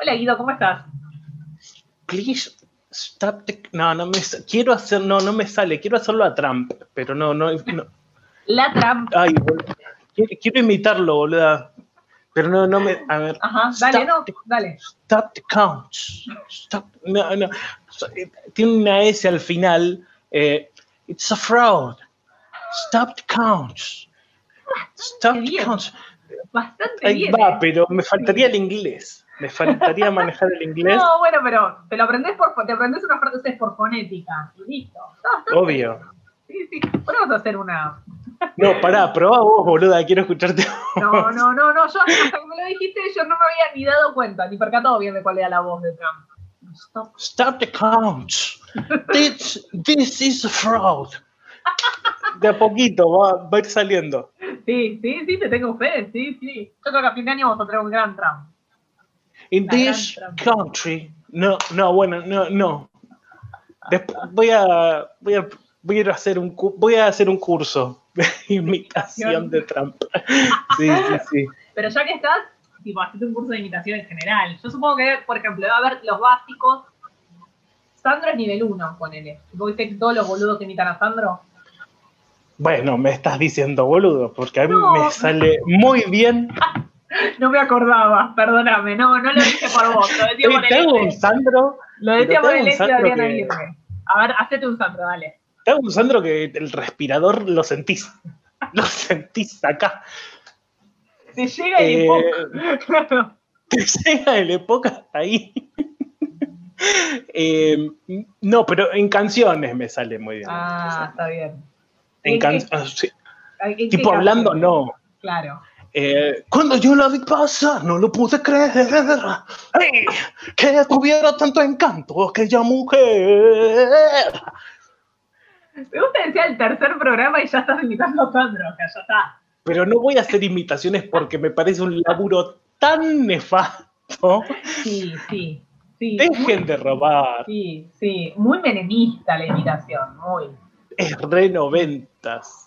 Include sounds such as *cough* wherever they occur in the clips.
Hola Guido, ¿cómo estás? Please stop the... No, no me... Quiero hacer... No, no me sale. Quiero hacerlo a Trump, pero no, no... no. La Trump. Ay, quiero, quiero, imitarlo, boluda. Pero no, no me... A ver. Ajá, dale, no, dale. Stop the counts. Stop... No, no. Tiene una S al final. Eh, it's a fraud. Stop the counts. Stop the counts. Bastante Ahí bien. va, ¿eh? pero me faltaría el inglés. Me faltaría *laughs* manejar el inglés. No, bueno, pero te lo aprendes por, te aprendes unas frases por fonética y listo. Obvio. bien. Sí, sí. Podemos hacer una. No, pará, probá vos, boluda, quiero escucharte. No, no, no, no. Yo hasta que me lo dijiste, yo no me había ni dado cuenta, ni percatado bien de cuál era la voz de Trump. Stop. Stop the counts. This, this is a fraud. De a poquito va, va a ir saliendo. Sí, sí, sí, te tengo fe, sí, sí. Yo creo que a fin de año vamos a tener un gran Trump. In this country. No, no, bueno, no, no. Después voy a, voy a, voy a hacer un, voy a hacer un curso de *laughs* imitación de Trump. Sí, sí, sí. Pero ya que estás, tipo, hacete un curso de imitación en general. Yo supongo que, por ejemplo, va a haber los básicos. Sandro es nivel 1, ponele. ¿Vos viste todos los boludos que imitan a Sandro? Bueno, me estás diciendo boludo, porque a mí No. me sale muy bien. *laughs* No me acordaba, perdóname. No, no lo dije por vos. Lo decía por el un. Sandro, Lo decía por el hecho de Adriana Aguirre. A ver, hacete un Sandro, dale. te hago un Sandro que el respirador lo sentís. Lo sentís acá. Te llega el Eh. Claro. te llega el época hasta ahí. Eh, no, pero en canciones me sale muy bien. Ah, está bien. en ¿en can- qué- ah, sí. ¿En qué Tipo hablando, no. Claro. Eh, cuando yo la vi pasar, no lo pude creer. ¡Ay! que tuviera tanto encanto aquella mujer. Me gusta decir el tercer programa y ya estás imitando a Sandro. Sea, ya está. Pero no voy a hacer imitaciones porque me parece un laburo tan nefasto. Sí, sí. Sí, Dejen de robar. sí, sí. Muy menemista la imitación, muy. Es re noventas.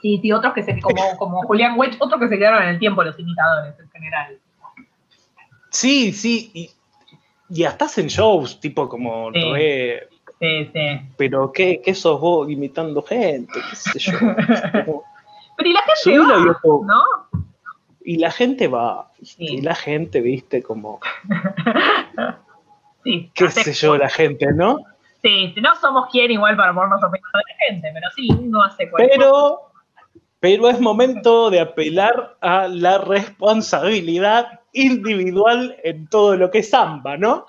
Sí, sí, otros que se, como, *laughs* como Julián Wedge, otros que se quedaron en el tiempo, los imitadores en general. Sí, sí. Y, y hasta hacen shows, tipo como Sí. re. Sí, sí. Pero ¿qué, qué sos vos imitando gente? ¿Qué sé yo? *laughs* Como- Pero y la gente a va, YouTube. ¿no? Y la gente va. Sí. Y la gente, viste, como. *laughs* Sí, qué sé yo, la gente, ¿no? Sí, si no somos quien igual para ponernos opinión de la gente, pero sí, uno hace cualquier Pero. Pero es momento de apelar a la responsabilidad individual en todo lo que es samba, ¿no?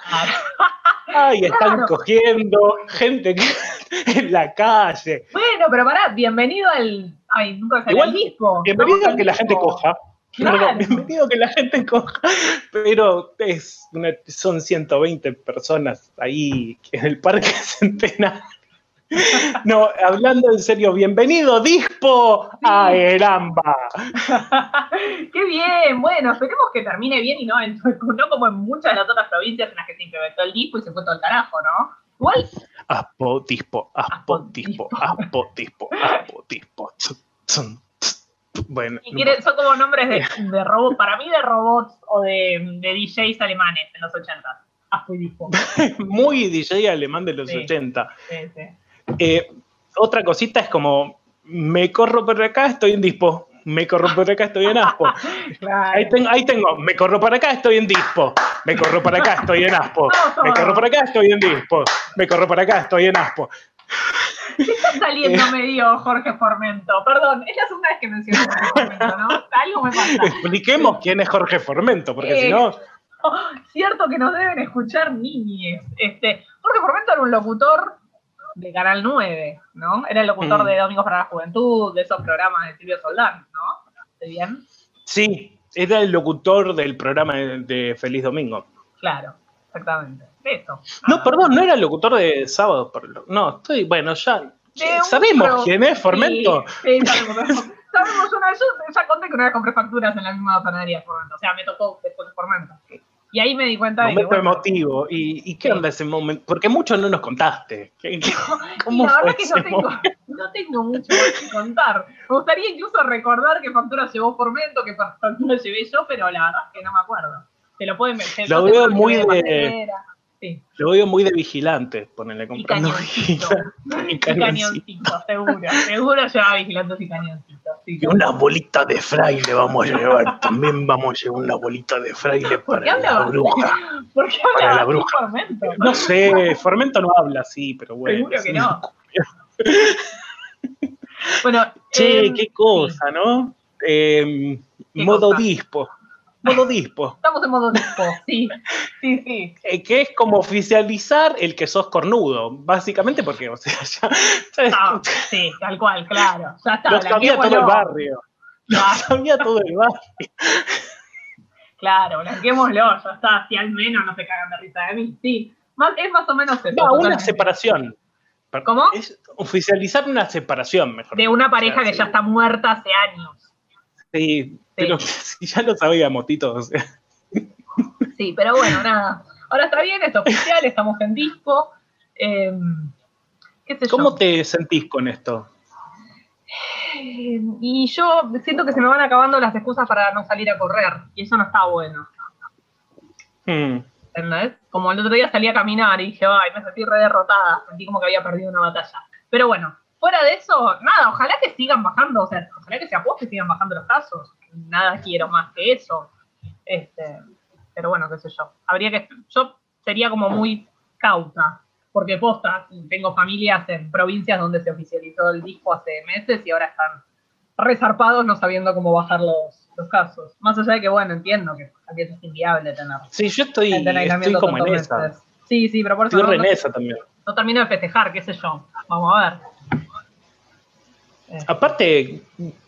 Ay, están Claro. cogiendo gente que- *laughs* en la calle. Bueno, pero pará, bienvenido al. Ay, nunca salió Igual, el disco. Bienvenido a que la gente coja. Claro. Perdón, bienvenido a que la gente coja. Pero es una- son 120 personas ahí en el Parque Centenario. No, hablando en serio, bienvenido Dispo a Eramba. *laughs* Qué bien, bueno, esperemos que termine bien y no, en- *laughs* no como en muchas de las otras provincias en las que se implementó el disco y se fue todo el carajo, ¿no? Igual, Aspo, Dispo, Aspo, Dispo, Aspo, Dispo, Aspo, Dispo. Bueno, y quiere- son como nombres de, de robots, para mí de robots o de, de DJs alemanes en los 80. Aspo y disco. *laughs* muy DJ alemán de los Sí. 80. Sí, sí. Eh, otra cosita es como, me corro por acá, estoy en Dispo. Me corro por acá, estoy en Aspo. *laughs* Claro. Ahí, tengo, ahí tengo, me corro para acá, estoy en Dispo. Me corro para acá, estoy en Aspo. Me corro para acá, estoy en Dispo. Me corro para acá, estoy en Aspo. Está saliendo *laughs* medio Jorge Formento. Perdón, es la segunda vez que menciono Jorge Formento, ¿no? Algo me pasa. Expliquemos quién es Jorge Formento, porque Eh, si no, Oh, *laughs* cierto que nos deben escuchar niñes. Este, Jorge Formento era un locutor de Canal 9, ¿no? Era el locutor Mm. de Domingos para la Juventud, de esos programas de Silvio Soldán, ¿no? ¿Estoy bien? sí, era el locutor del programa de, Feliz Domingo. Claro, exactamente. Eso. No, Ah, perdón, no era el locutor de Sábado. por lo- No, estoy, bueno, ya. Un ¿Sabemos pro- quién es Formento? Sí, sí, sabemos. sabemos. Una yo ya conté que una vez compré facturas en la misma panadería de Formento. O sea, me tocó después de Formento. Y ahí me di cuenta de que. Momento emotivo. ¿Y, y qué Sí. onda ese momento? Porque mucho no nos contaste. ¿Qué- *laughs* qué- Y ¿Cómo la verdad que ese tengo, momento? no tengo mucho que contar. Me gustaría incluso recordar qué factura llevó Formento, qué factura llevé yo, pero la verdad es que no me acuerdo. Te lo pueden ver. Lo veo muy de- madera. Sí. Lo veo muy de vigilante, ponerle Y comprando cañoncito. *laughs* y Y cañoncito. cañoncito, seguro. Seguro lleva vigilantes y cañoncitos. Y una bolita de fraile vamos a llevar. También vamos a llevar una bolita de fraile ¿Por qué *laughs* para la bruja. ¿Por qué Para la bruja. Formento? No sé, Formento no habla así, pero bueno. Seguro que no. *laughs* Bueno, Che, em, qué cosa, ¿no? Em, ¿Qué modo cosa? dispo. Modo dispo. estamos en modo dispo. Sí, sí, sí. Eh, que es como oficializar el que sos cornudo, básicamente porque, o sea, ya, ya- Ah, sí, tal cual, claro. Ya está. lo sabía todo el barrio. Lo sabía todo el barrio. Claro, blanquémoslo, ya está. Si al menos no se cagan de risa de mí. Sí, más, es más o menos eso. No, una totalmente. separación. ¿Cómo? Es oficializar una separación, mejor. De una pareja O sea, que ya está muerta hace años. Sí, pero *laughs* si ya lo sabíamos, Tito. o sea. Sí, pero bueno, nada. Ahora está bien, es oficial, estamos en disco. eh, ¿Qué sé ¿Cómo yo? te sentís con esto? Eh, Y yo siento que se me van acabando las excusas para no salir a correr. Y eso no está bueno. Hmm. ¿Entendés? Como el otro día salí a caminar y dije, ay, me sentí re derrotada. Sentí como que había perdido una batalla. Pero bueno, fuera de eso, nada, ojalá que sigan bajando, o sea, ojalá que se apueste y sigan bajando los casos. Nada quiero más que eso. Este, pero bueno, qué sé yo. Habría que. Yo sería como muy cauta. Porque posta, tengo familias en provincias donde se oficializó el disco hace meses y ahora están resarpados no sabiendo cómo bajar los, los casos. Más allá de que, bueno, entiendo que también es inviable tener Sí, yo estoy, estoy como en esa. meses. Sí, sí, pero por eso Estoy no, no- también. no termino de festejar, qué sé yo. Vamos a ver. Aparte,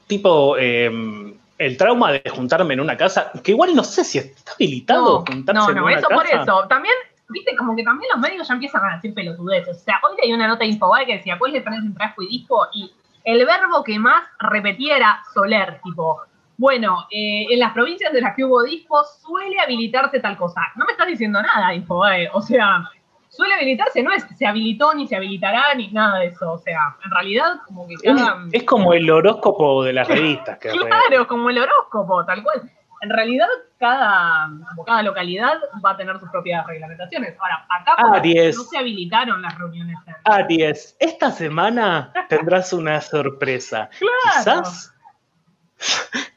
tipo, eh, el trauma de juntarme en una casa, que igual no sé si está habilitado no, juntarse no, en no, una eso casa. por eso. También, viste, como que también los médicos ya empiezan a decir pelotudeces. O sea, hoy leí una nota de Infobae que decía, pues le pones en trasco y disco y el verbo que más repetía era soler, tipo, bueno, eh, en las provincias de las que hubo disco suele habilitarse tal cosa. No me estás diciendo nada, Infobae. O sea, suele habilitarse, no es se habilitó ni se habilitará ni nada de eso. O sea, en realidad como que cada... es como el horóscopo de las revistas. Que Claro, como el horóscopo, tal cual. En realidad, cada, como cada localidad va a tener sus propias reglamentaciones. Ahora, acá Aries. no se habilitaron las reuniones. en- Aries, esta semana tendrás una sorpresa. *laughs* Claro. Quizás,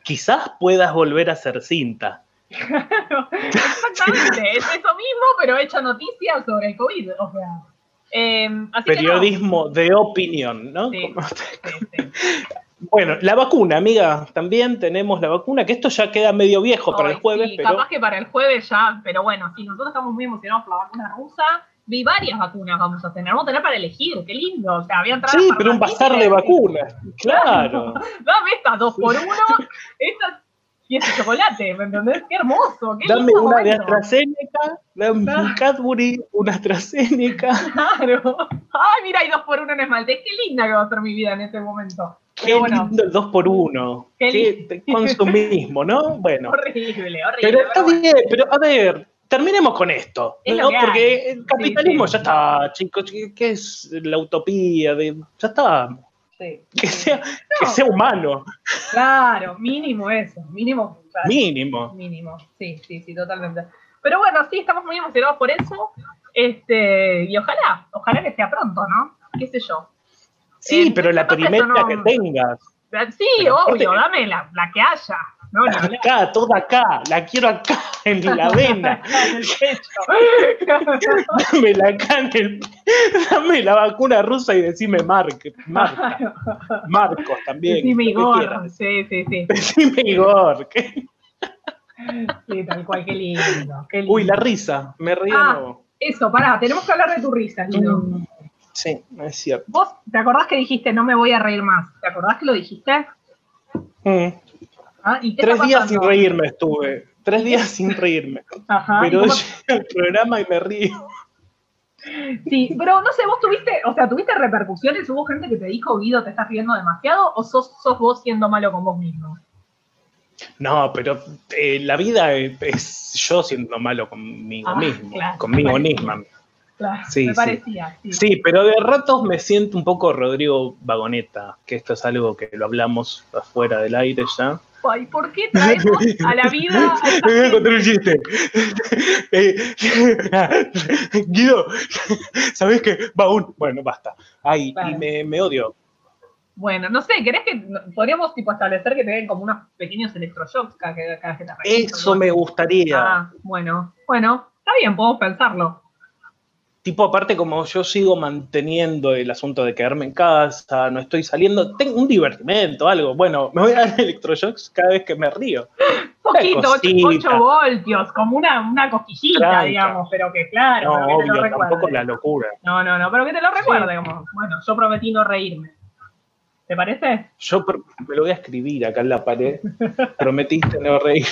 quizás puedas volver a hacer cinta. Exactamente, *laughs* es eso mismo, pero hecho noticias sobre el COVID. O sea, eh, así que no. Periodismo de opinión, ¿no? Sí. Como- Sí, sí. Bueno, la vacuna, amiga, también tenemos la vacuna, que esto ya queda medio viejo para el jueves, sí, pero Capaz que para el jueves ya, pero bueno, sí, nosotros estamos muy emocionados por la vacuna rusa. Vi varias vacunas vamos a tener, vamos a tener para elegir, qué lindo. O sea, había sí, pero un bazar de vacunas, claro. *laughs* Dame estas dos por uno, estas y ese chocolate, ¿me entendés? Qué hermoso, qué Dame una de momento. AstraZeneca, dame un. Cadbury, una AstraZeneca. *laughs* Claro. Ay, mira, hay dos por uno en esmalte. Qué linda que va a ser mi vida en este momento. Qué Pero bueno, lindo el 2 por 1 Qué Qué consumismo, ¿no? Bueno, horrible, horrible. pero está bueno. bien, pero a ver, terminemos con esto, Es ¿no? hay. Porque el capitalismo Sí, ya está, chicos, ¿qué es la utopía? de Ya está, Sí, que sea, que sea humano, Claro, mínimo eso, mínimo. claro. mínimo. Mínimo, sí, sí, sí, totalmente. Pero bueno, sí, estamos muy emocionados por eso. Este, y ojalá, ojalá que sea pronto, ¿no? ¿Qué sé yo? Sí, Eh, pero la primera no- que tengas. Sí, Pero obvio, dame la, la que haya. No, hablar. Acá, toda acá, la quiero acá, *laughs* en la vena. *laughs* En el pecho. *laughs* Dámela acá en el. Dame la vacuna rusa y decime Mark, Marca, Marcos también. Decime Igor. Sí, sí, sí. Decime Igor. ¿qué? Sí, tal cual, qué lindo. Qué lindo. Uy, la risa, me río de Ah. nuevo. Eso, pará, tenemos que hablar de tu risa. Mm, Sí, es cierto. ¿Vos te acordás que dijiste no me voy a reír más? ¿Te acordás que lo dijiste? Mm, ¿Ah? ¿Y qué Tres días pasando? sin reírme estuve. Tres días sin reírme. Ajá. ¿y Pero cómo- llega el programa y me río. Sí, pero no sé, vos tuviste, o sea, ¿tuviste repercusiones? ¿Hubo gente que te dijo, Guido, te estás riendo demasiado? ¿O sos, sos vos siendo malo con vos mismo? No, pero eh, la vida es, yo siendo malo conmigo Ah, mismo. claro, conmigo misma. Claro, Sí, me parecía, sí. Sí, pero de ratos me siento un poco Rodrigo Vagoneta, que esto es algo que lo hablamos afuera del aire ya. Ay, ¿por qué traemos a la vida a esta *laughs* Me voy a gente? contar un chiste. *laughs* Eh, *laughs* Guido, ¿sabés qué? Va un. Bueno, basta. Ay, y me, me odio. Bueno, no sé, ¿querés que podríamos tipo establecer que te den como unos pequeños electroshocks cada, cada vez que te? Eso me gustaría. Ah, bueno, bueno, está bien, podemos pensarlo. Tipo, aparte, como yo sigo manteniendo el asunto de quedarme en casa, no estoy saliendo, tengo un divertimento, algo. Bueno, me voy a dar *laughs* electroshocks cada vez que me río. Poquito, Una 8, cosita. voltios, como una, una cosquillita, Tranca. digamos, pero que claro, No, que te lo obvio, tampoco la locura. No, no, no, pero que te lo recuerde, como, bueno, yo prometí no reírme. ¿Te parece? Yo me lo voy a escribir acá en la pared. *laughs* Prometiste no reír.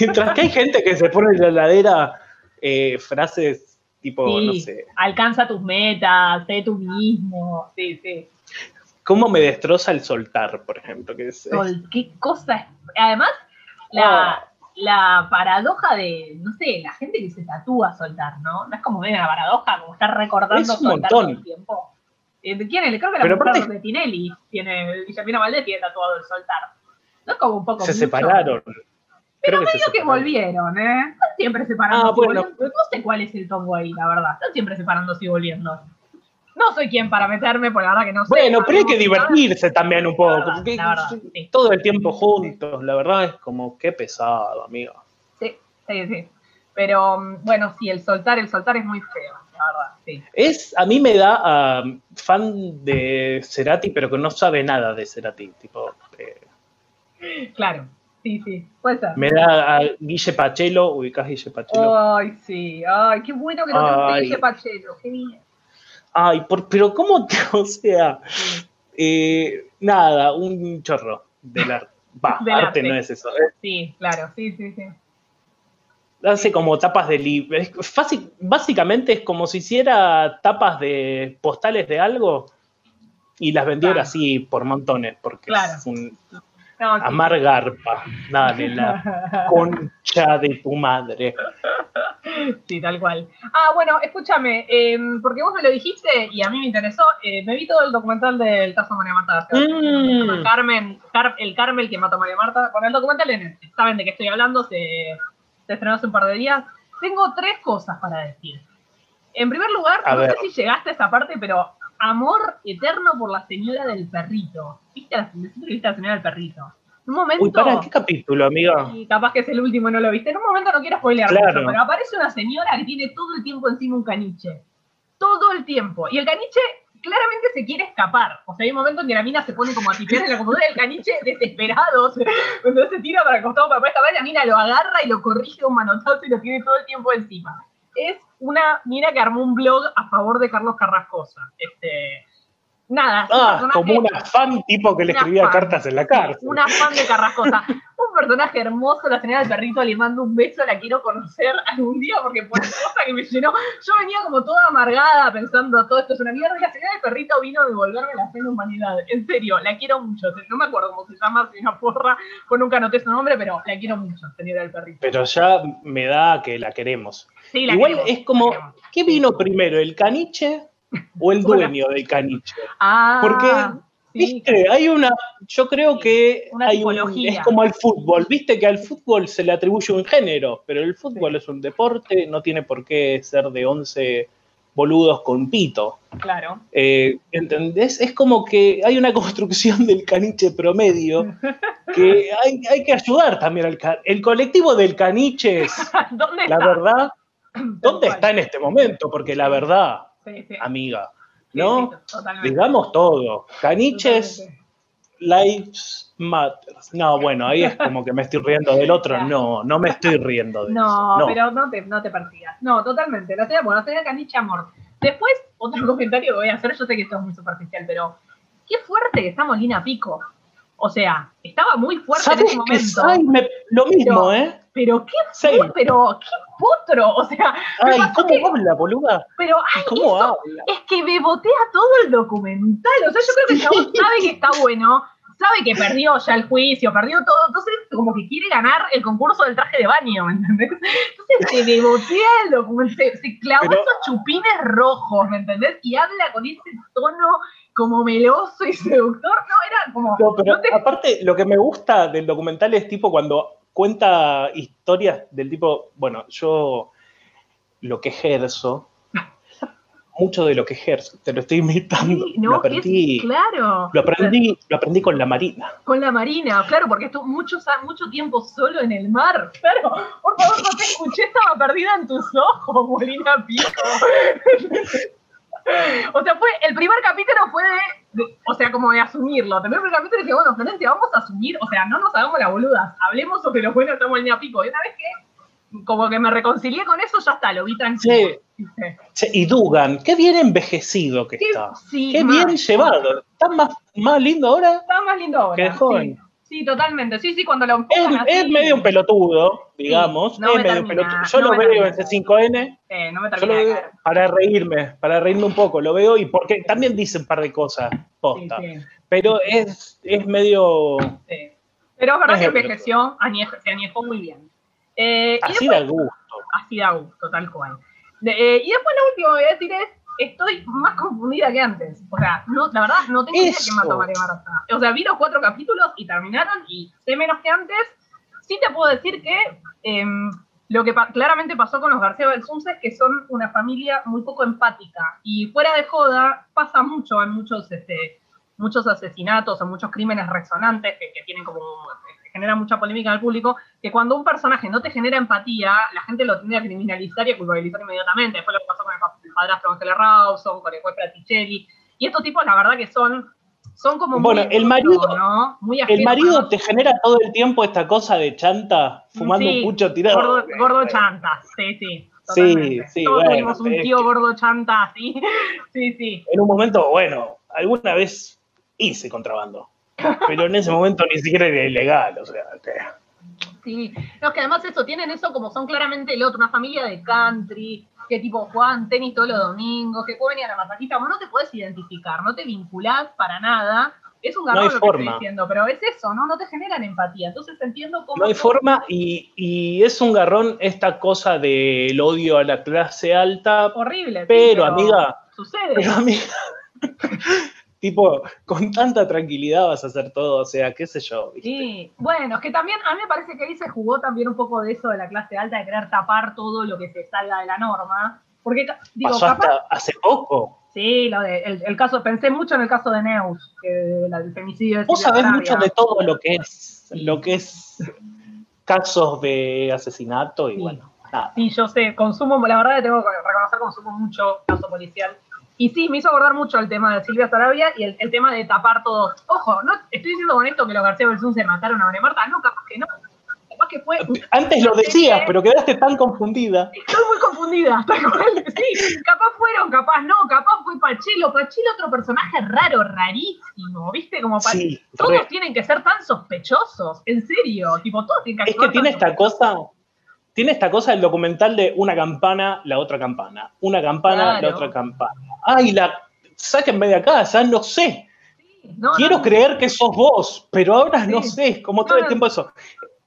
Mientras que hay gente que se pone en la heladera eh, frases tipo, sí, no sé, alcanza tus metas, sé tú mismo, sí, sí. ¿cómo me destroza el soltar, por ejemplo? Que es, qué cosa. Además, la, la paradoja de, no sé, la gente que se tatúa soltar, ¿no? No es como una paradoja, como estar recordando Es un soltar montón. todo el tiempo. Eh, ¿de ¿Quién es? Creo que la mujer de Tinelli tiene, Guillermina Valdés tiene tatuado el soltar. No es como un poco se mucho? separaron. Pero que medio que volvieron, ¿eh? Están siempre separándose Ah, y bueno. volviendo. No sé cuál es el tongo ahí, la verdad. Están siempre separándose y volviendo. No soy quien para meterme, por la verdad que no sé. Bueno, pero hay que divertirse también un poco. La verdad, porque la verdad, sí. Todo el tiempo juntos, la verdad es como qué pesado, amigo. Sí, sí, sí. Pero mm, bueno, sí, el soltar, el soltar es muy feo, la verdad, sí. Es, a mí me da fan de Cerati, pero que no sabe nada de Cerati. Tipo, eh, Claro, sí, sí, puede ser. me da a Guille Pachelo, ubicás Guille Pachelo. Ay, sí, ay, qué bueno que no te Ay. dije Pachelo, qué bien. Ay, por, pero ¿cómo te, *laughs* o sea, eh, nada, un chorro del arte. Va, Del arte, arte. no es eso. eh. Sí, claro, sí, sí, sí. Hace como tapas de libros. Básicamente es como si hiciera tapas de postales de algo y las vendiera Claro. así por montones, porque Claro. es un No, sí. amar garpa. Dale, la *laughs* concha de tu madre. Sí, tal cual. Ah, bueno, escúchame, eh, porque vos me lo dijiste y a mí me interesó. eh, me vi todo el documental del caso María Marta. Mm. Carmen, Car- el Carmel que mató a María Marta. Con el documental en Netflix. Saben de qué estoy hablando, se, se estrenó hace un par de días. Tengo tres cosas para decir. En primer lugar, A no ver. sé si llegaste a esa parte, pero amor eterno por la señora del perrito. ¿Viste a la, decime que viste a la señora del perrito? En un momento. Uy, ¿para qué capítulo, amiga? Y capaz que es el último no lo viste. En un momento no quiero spoilear Claro. mucho, pero aparece una señora que tiene todo el tiempo encima un caniche. Todo el tiempo. Y el caniche claramente se quiere escapar. O sea, hay un momento en que la mina se pone como a tipear en la computadora y el caniche desesperado. se- Entonces se tira para el costado para poder escapar la mina lo agarra y lo corrige un manotazo y lo tiene todo el tiempo encima. Es una mina que armó un blog a favor de Carlos Carrascosa. Este, nada. un Ah, personaje- como una fan tipo que le escribía fan. cartas en la cárcel. una fan de Carrascosa. Un personaje hermoso, la señora del perrito, le mando un beso, la quiero conocer algún día porque fue una cosa que me llenó. Yo venía como toda amargada pensando, todo esto es una mierda, y la señora del perrito vino a devolverme la fe en la humanidad. En serio, la quiero mucho. No me acuerdo cómo se llama, si una porra, pues nunca anoté su nombre, pero la quiero mucho, señora del perrito. Pero ya me da que la queremos. Sí, la Igual queremos, es como, la. ¿qué vino primero, el caniche o el Hola. dueño del caniche? Ah, Porque, sí, Viste, hay una, yo creo que una hay un- tipología. es como al fútbol, viste que al fútbol se le atribuye un género, pero el fútbol es un deporte, no tiene por qué ser de 11 boludos con pito. claro. Eh, ¿Entendés? Es como que hay una *laughs* construcción del caniche promedio *laughs* que hay, hay que ayudar también al El colectivo del caniche es, *laughs* ¿Dónde la está? verdad, ¿dónde está en este momento? Porque la verdad, Sí, sí. amiga, ¿no? Digamos todo. Caniches, lives matter. No, bueno, ahí es como que me estoy riendo del otro. No, no me estoy riendo de No, eso. No, pero no te, no te persigas. No, totalmente. La señora, bueno, Caniche Amor. Después, otro *laughs* comentario que voy a hacer, yo sé que esto es muy superficial, pero qué fuerte que está Molina Pico. O sea, estaba muy fuerte en ¿Sabes ese momento. Ay, me- lo mismo, Pero- ¿eh? Pero qué Sí. pero qué potro. O sea, Ay, ¿cómo que- habla, boluda? pero ay, ¿Cómo eso- habla? es que bebotea todo el documental. O sea, yo creo que el chabón sabe que está bueno, sabe que perdió ya el juicio, perdió todo. Entonces, como que quiere ganar el concurso del traje de baño, ¿me entendés? Entonces, se bebotea el documental, se, se clavó Pero- esos chupines rojos, ¿me entendés? Y habla con ese tono como meloso y seductor, no, era como... No, pero no te- aparte, lo que me gusta del documental es tipo cuando cuenta historias del tipo, bueno, yo lo que ejerzo, mucho de lo que ejerzo, te lo estoy imitando, Sí, lo no, es- aprendí, claro. lo aprendí, lo aprendí con la Marina. Con la Marina, claro, porque estuvo mucho, mucho tiempo solo en el mar. Claro, por favor, no te escuché, estaba perdida en tus ojos, Molina Pico. *laughs* O sea, fue, el primer capítulo fue de, de- o sea, como de asumirlo. El primer capítulo dije, bueno, Florencia, vamos a asumir, o sea, no nos hagamos las boludas, hablemos sobre lo bueno de Molina Pico. Y una vez que, como que me reconcilié con eso, ya está, lo vi tranquilo. Che, Y Dugan, qué bien envejecido que Qué- está. sí, Qué bien llevado. Está más, más lindo ahora. Está más lindo ahora. Que joven. Sí. Sí, totalmente. Sí, sí, cuando lo Es, empujan es así, medio un pelotudo, digamos. no es me medio un termina, pelotudo. Yo no lo me veo en C5N. eh, no me Yo lo veo para reírme, para reírme un poco, lo veo y porque también dice un par de cosas, Sí, posta. sí, Pero es, es medio sí. Pero es verdad Es que envejeció, se añejó muy bien. Eh, así después, da gusto. así da gusto, tal cual. De- eh, y después lo último que voy a decir es, estoy más confundida que antes. O sea, no, la verdad no tengo idea quién mató a María Marta. O sea, vi los cuatro capítulos y terminaron y sé menos que antes. Sí te puedo decir que em, lo que pa- claramente pasó con los García Belsunce es que son una familia muy poco empática. Y fuera de joda, pasa mucho en muchos, este, muchos asesinatos o muchos crímenes resonantes que, que tienen como que generan mucha polémica en el público, que cuando un personaje no te genera empatía, la gente lo tiende a criminalizar y a culpabilizar inmediatamente. Fue lo que pasó padrastro Ángel Rawson, con el juez Praticelli. Y estos tipos, la verdad que son, son como Bueno, muy el marido- ¿no? Muy El marido te genera todo el tiempo esta cosa de chanta, fumando Sí, un pucho tirado. Gordo, gordo chanta, sí, sí. Sí, totalmente. sí, Todos bueno, tuvimos un tío gordo chanta así. *laughs* Sí, sí. En un momento, bueno, alguna vez hice contrabando. Pero en ese momento ni siquiera era ilegal, o sea, te- Sí, no, es que además eso, tienen eso como son claramente el otro, una familia de country, que tipo juegan tenis todos los domingos, que pueden ir a la masajista, vos no te puedes identificar, no te vinculás para nada. Es un garrón lo que estoy diciendo, pero es eso, ¿no? No te generan empatía. Entonces entiendo cómo. no hay forma y, y es un garrón esta cosa del odio a la clase alta, Horrible. sí, pero, amiga, Sucede. pero amiga, *laughs* tipo, con tanta tranquilidad vas a hacer todo, o sea, qué sé yo, ¿viste? Sí, bueno, es que también a mí me parece que ahí se jugó también un poco de eso de la clase alta, de querer tapar todo lo que se salga de la norma. Porque, digo, Pasó capaz. hasta hace poco. Sí, lo de, el, el caso, pensé mucho en el caso de Neus, que del femicidio de Vos sabés mucho de todo lo que es, lo que es casos de asesinato y Sí. bueno, nada. Sí, yo sé, consumo, la verdad que tengo que reconocer, consumo mucho caso policial. Y sí, me hizo acordar mucho el tema de Silvia Sarabia y el, el tema de tapar todo. Ojo, no estoy diciendo con esto que los García Belsun se mataron a María Marta, no, capaz que no. Capaz que fue. Antes lo decías, pero quedaste tan confundida. Estoy muy confundida. *laughs* Sí, capaz fueron, capaz no, capaz fue Pachelo. Pachelo, otro personaje raro, rarísimo, ¿viste? Como Pa- Sí, Todos re. tienen que ser tan sospechosos, en serio. Tipo, todos tienen que Es que tiene esta cosa, tiene esta cosa el documental de una campana, la otra campana, una campana, la otra campana. Ay, la sáquenme de acá, ya no sé. No, Quiero no, creer que sos vos, pero ahora no sé, es como todo el tiempo eso.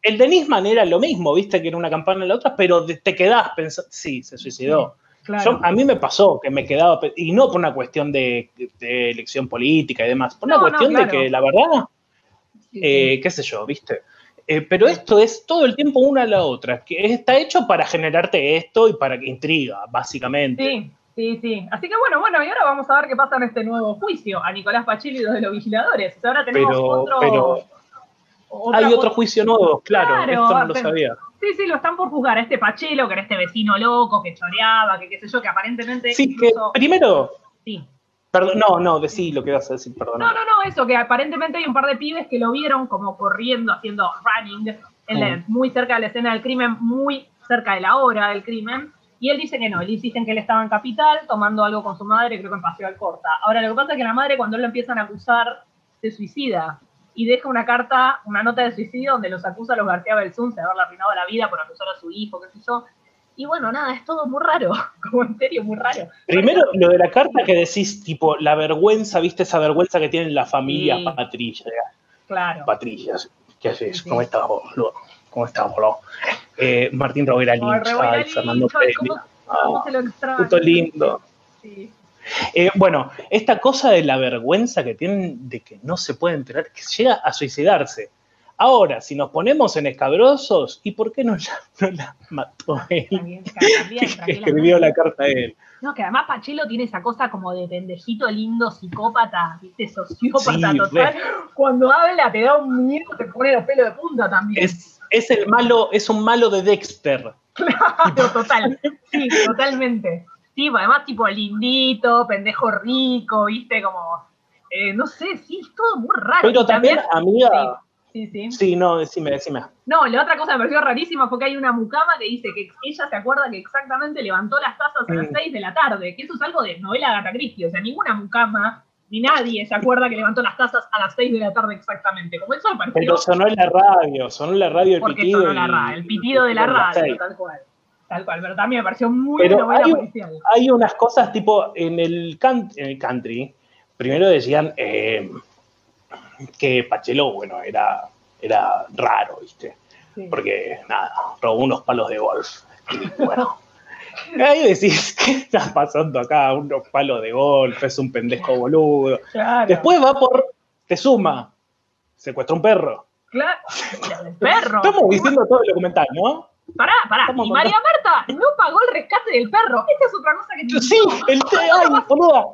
El de Nisman era lo mismo, viste que era una campana y la otra, pero te quedás pensando, sí, se suicidó. Claro. Yo- a mí me pasó que me quedaba, y no por una cuestión de, de elección política y demás, por una cuestión claro. de que la verdad, eh, qué sé yo, viste. Eh, pero esto es todo el tiempo una a la otra, que está hecho para generarte esto y para que intriga, básicamente. Sí, sí, sí. Así que bueno, bueno, y ahora vamos a ver qué pasa en este nuevo juicio a Nicolás Pachilli y los de los vigiladores. O sea, ahora tenemos Pero, otro. pero hay otro juicio nuevo, claro, Claro, esto no lo sabía. Sí, sí, lo están por juzgar a este Pachelo, que era este vecino loco, que choreaba, que qué sé yo, que aparentemente. Sí, que primero, Sí. Perdón, no, no, decí lo que vas a decir, perdón. No, no, no, eso, que aparentemente hay un par de pibes que lo vieron como corriendo, haciendo running, en la- Mm. muy cerca de la escena del crimen, muy cerca de la hora del crimen. Y él dice que no, él insiste en que él estaba en Capital tomando algo con su madre, creo que en Paseo Alcorta. Ahora, lo que pasa es que la madre, cuando él lo empiezan a acusar, se suicida y deja una carta, una nota de suicidio donde los acusa a los García Belsunce de haberle arruinado la vida por acusar a su hijo, qué sé yo. Y bueno, nada, es todo muy raro, *laughs* como en serio, muy raro. Primero, lo de la carta que decís, tipo, la vergüenza, viste esa vergüenza que tiene la familia Sí. Patricia, Claro. Patricia, ¿qué haces? Sí. ¿Cómo estás, boludo? ¿Cómo estás, boludo? Eh, Martín Rovera Lynch, ay, Fernando cómo Ah, puto lindo. Sí. Eh, bueno, esta cosa de la vergüenza que tienen de que no se puede enterar, que llega a suicidarse. Ahora, si nos ponemos en escabrosos, ¿y por qué no la, *laughs* no la mató él? También, también, *laughs* Que escribió la carta a él. No, que además Pachelo tiene esa cosa como de pendejito lindo, psicópata, viste, sociópata Sí, total. Cuando habla te da un miedo, te pone los pelos de punta también. Es, es el malo, es un malo de Dexter. *laughs* Claro, total. Sí, totalmente. Sí, pues, además tipo lindito, pendejo rico, viste, como, eh, no sé, sí, es todo muy raro. Pero también, amiga, Sí, sí. sí, no, decime, decime. No, la otra cosa que me pareció rarísima fue que hay una mucama que dice que ella se acuerda que exactamente levantó las tazas a las Mm. 6 de la tarde, que eso es algo de novela de Agatha Christie, o sea, ninguna mucama ni nadie se acuerda que levantó las tazas a las 6 de la tarde exactamente. Como eso me pareció Pero sonó en la radio, sonó en la radio el porque pitido. sonó la y- ra- el pitido de la radio, tal cual. Tal cual, pero también me pareció muy Pero novela hay- policial. Hay unas cosas tipo en el, can- en el country, primero decían eh, que Pachelo, bueno, era, era raro, ¿viste? Sí. Porque, nada, robó unos palos de golf. Y bueno, *laughs* ahí decís, *laughs* ¿qué está pasando acá? Unos palos de golf, es un pendejo boludo. Claro, Después va por, te suma, secuestra un perro. claro, *laughs* el perro. Estamos diciendo todo el documental, ¿no? Pará, pará. Estamos Y María Marta no pagó el rescate del perro. Esta es otra cosa que Sí, el te, ay, boluda.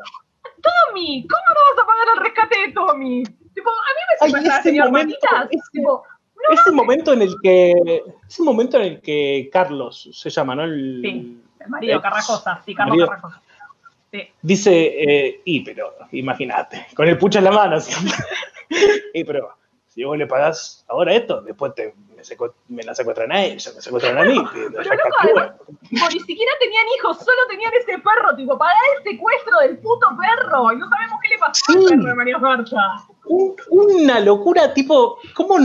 Tommy, ¿cómo no vas a pagar el rescate de Tommy? Tipo, a mí me Ay, secuestra el ese señor momento, Patitas. ese- Tipo, Ese momento en el que. Ese momento en el que Carlos se llama, ¿no? El, Sí. el marido ex Carracosa, sí, Carlos marido. Carracosa. Sí. Dice, eh, y pero, imagínate, con el pucho en la mano. así. *laughs* y pero, si vos le pagás ahora esto, después te, me, secu- me la secuestran a ellos, me secuestran a mí. Pero no, factura. Tipo, ni siquiera tenían hijos, solo tenían ese perro. Tipo, pagar el secuestro del puto perro. Y no sabemos qué le pasó al Sí. perro de María Marta. Un- una locura, tipo, ¿cómo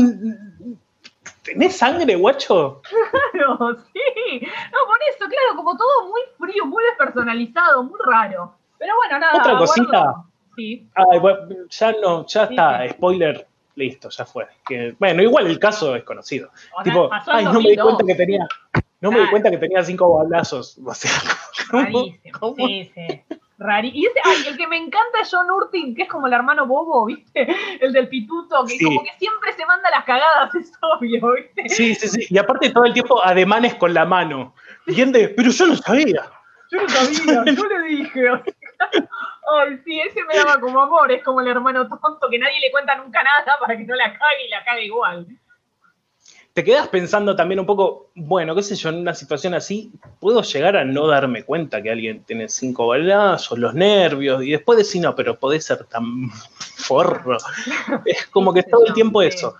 tenés sangre, guacho? Claro, sí. No, por eso, claro, como todo muy frío, muy despersonalizado, muy raro. Pero bueno, nada. Otra guardo- cosita. Sí. Ay, bueno, ya no, ya Sí, está, sí. spoiler, listo, ya fue. Que, bueno, igual el caso es conocido. Tipo, ay, no me di 2002. cuenta que tenía, no me di cuenta que tenía cinco balazos. *laughs* O sea, ¿cómo? Rarísimo. ¿Cómo? Sí, sí. Rari- Y ese, ay, el que me encanta es John Urtin, que es como el hermano bobo, ¿viste? El del pituto, que Sí. como que siempre se manda las cagadas, *laughs* es obvio, ¿viste? Sí, sí, sí. Y aparte todo el tiempo ademanes con la mano. Bien de, pero yo no sabía. Yo no sabía, *laughs* yo le dije. Ay, sí, ese me daba como amor, es como el hermano tonto que nadie le cuenta nunca nada para que no la cague y la cague igual. Te quedas pensando también un poco, bueno, qué sé yo, en una situación así, puedo llegar a no darme cuenta que alguien tiene cinco balazos, los nervios, y después decir, no, pero podés ser tan *laughs* forro. Es como que todo el tiempo eso.